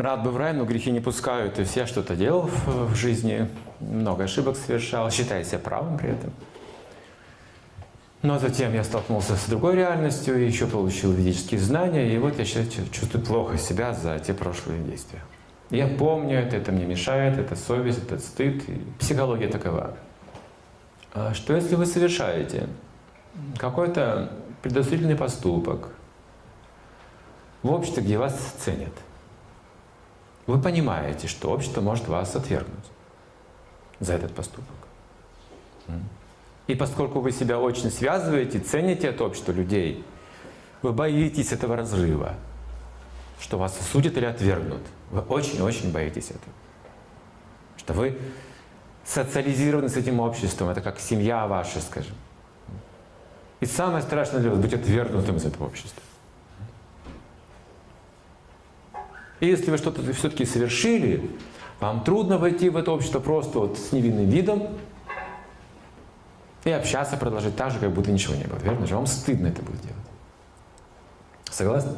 Рад бы в рай, но грехи не пускают. И все что-то делал в, в жизни, много ошибок совершал, считая себя правым при этом. Но затем я столкнулся с другой реальностью, и еще получил ведические знания, и вот я сейчас чувствую плохо себя за те прошлые действия. Я помню это, это мне мешает, это совесть, это стыд. И психология такова. А что если вы совершаете какой-то предосудительный поступок в обществе, где вас ценят? Вы понимаете, что общество может вас отвергнуть за этот поступок. И поскольку вы себя очень связываете, цените это общество людей, вы боитесь этого разрыва, что вас осудят или отвергнут. Вы очень-очень боитесь этого. Что вы социализированы с этим обществом, это как семья ваша, скажем. И самое страшное для вас быть отвергнутым из этого общества. И если вы что-то все-таки совершили, вам трудно войти в это общество просто вот с невинным видом и общаться, продолжить так же, как будто ничего не было. Верно же? Вам стыдно это будет делать. Согласны?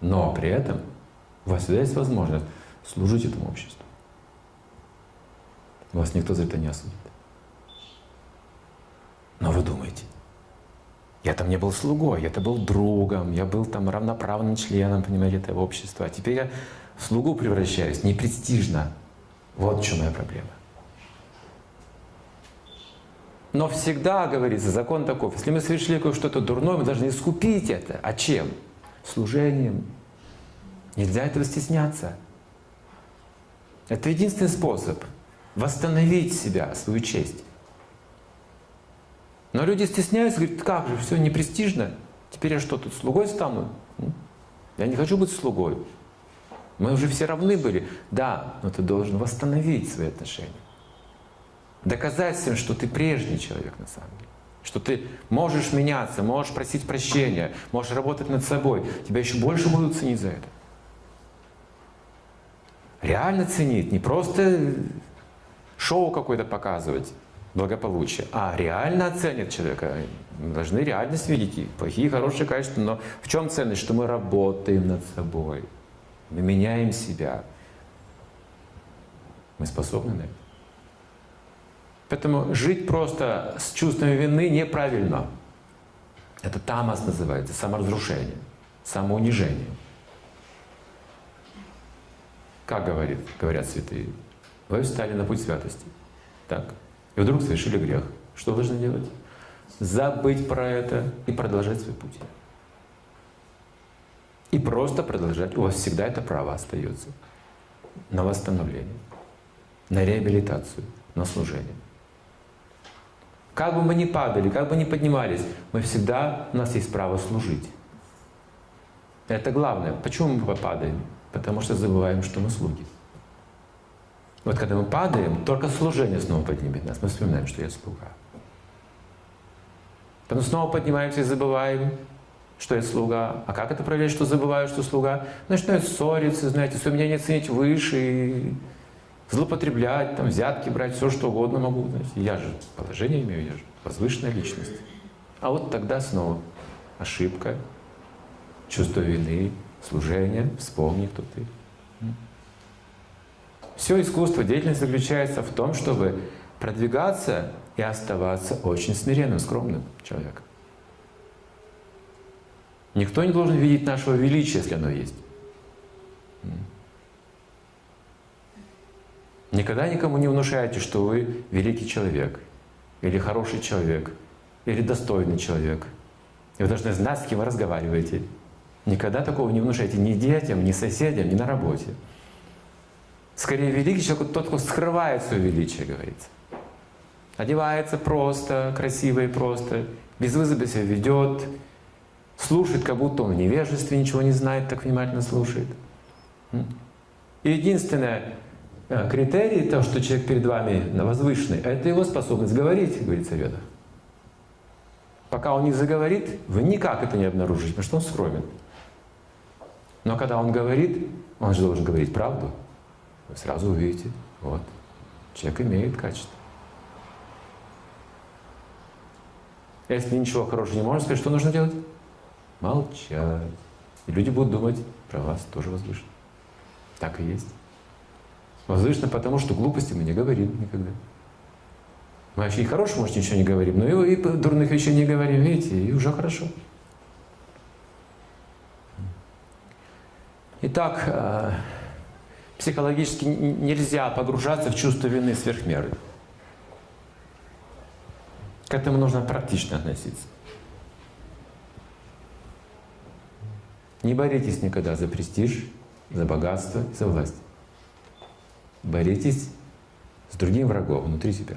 Но при этом у вас всегда есть возможность служить этому обществу. Вас никто за это не осудит. Но вы думаете, я там не был слугой, я-то был другом, я был там равноправным членом, понимаете, этого общества. А теперь я в слугу превращаюсь, непрестижно. Вот в чем моя проблема. Но всегда, говорится, закон таков, если мы совершили что-то дурное, мы должны искупить это. А чем? Служением, Нельзя этого стесняться. Это единственный способ восстановить себя, свою честь. Но люди стесняются, говорят, как же, все непрестижно. Теперь я что, тут слугой стану? Я не хочу быть слугой. Мы уже все равны были. Да, но ты должен восстановить свои отношения. Доказать всем, что ты прежний человек на самом деле. Что ты можешь меняться, можешь просить прощения, можешь работать над собой. Тебя еще больше будут ценить за это реально ценить, не просто шоу какое-то показывать, благополучие, а реально оценит человека. Мы должны реальность видеть, и плохие, хорошие качества. Но в чем ценность? Что мы работаем над собой, мы меняем себя. Мы способны на это. Поэтому жить просто с чувством вины неправильно. Это тамас называется, саморазрушение, самоунижение. Как говорит, говорят святые? Вы встали на путь святости. Так. И вдруг совершили грех. Что должны делать? Забыть про это и продолжать свой путь. И просто продолжать. У вас всегда это право остается. На восстановление, на реабилитацию, на служение. Как бы мы ни падали, как бы ни поднимались, мы всегда, у нас есть право служить. Это главное. Почему мы падаем? потому что забываем, что мы слуги. Вот когда мы падаем, только служение снова поднимет нас. Мы вспоминаем, что я слуга. Потом снова поднимаемся и забываем, что я слуга. А как это проверить, что забываю, что слуга? Начинают ссориться, знаете, все меня не ценить выше, и злоупотреблять, там, взятки брать, все что угодно могу. Знаете. Я же положение имею, я же возвышенная личность. А вот тогда снова ошибка, чувство вины, служение, вспомни, кто ты. Все искусство, деятельность заключается в том, чтобы продвигаться и оставаться очень смиренным, скромным человеком. Никто не должен видеть нашего величия, если оно есть. Никогда никому не внушайте, что вы великий человек, или хороший человек, или достойный человек. И вы должны знать, с кем вы разговариваете. Никогда такого не внушайте ни детям, ни соседям, ни на работе. Скорее, великий человек тот, кто скрывает свое величие, говорится. Одевается просто, красиво и просто, без вызова себя ведет, слушает, как будто он в невежестве ничего не знает, так внимательно слушает. И единственное э, критерий того, что человек перед вами возвышенный, это его способность говорить, говорится в ведах. Пока он не заговорит, вы никак это не обнаружите, потому что он скромен. Но когда он говорит, он же должен говорить правду. Вы сразу увидите, вот, человек имеет качество. Если ничего хорошего не можно сказать, что нужно делать? Молчать. И люди будут думать про вас тоже возвышенно. Так и есть. Возвышенно потому, что глупости мы не говорим никогда. Мы вообще и хорошего, может, ничего не говорим, но и, и дурных вещей не говорим, видите, и уже хорошо. Итак, э, психологически нельзя погружаться в чувство вины сверх меры. К этому нужно практично относиться. Не боритесь никогда за престиж, за богатство, за власть. Боритесь с другим врагом внутри себя.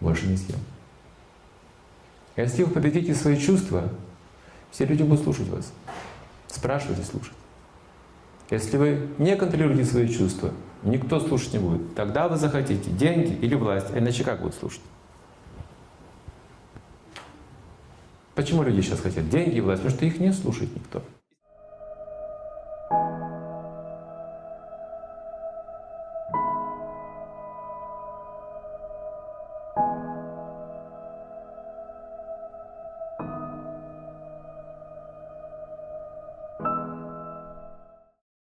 Больше ни с кем. Если вы победите свои чувства, все люди будут слушать вас. Спрашивать и слушать. Если вы не контролируете свои чувства, никто слушать не будет. Тогда вы захотите деньги или власть, а иначе как будут слушать? Почему люди сейчас хотят деньги и власть? Потому что их не слушает никто.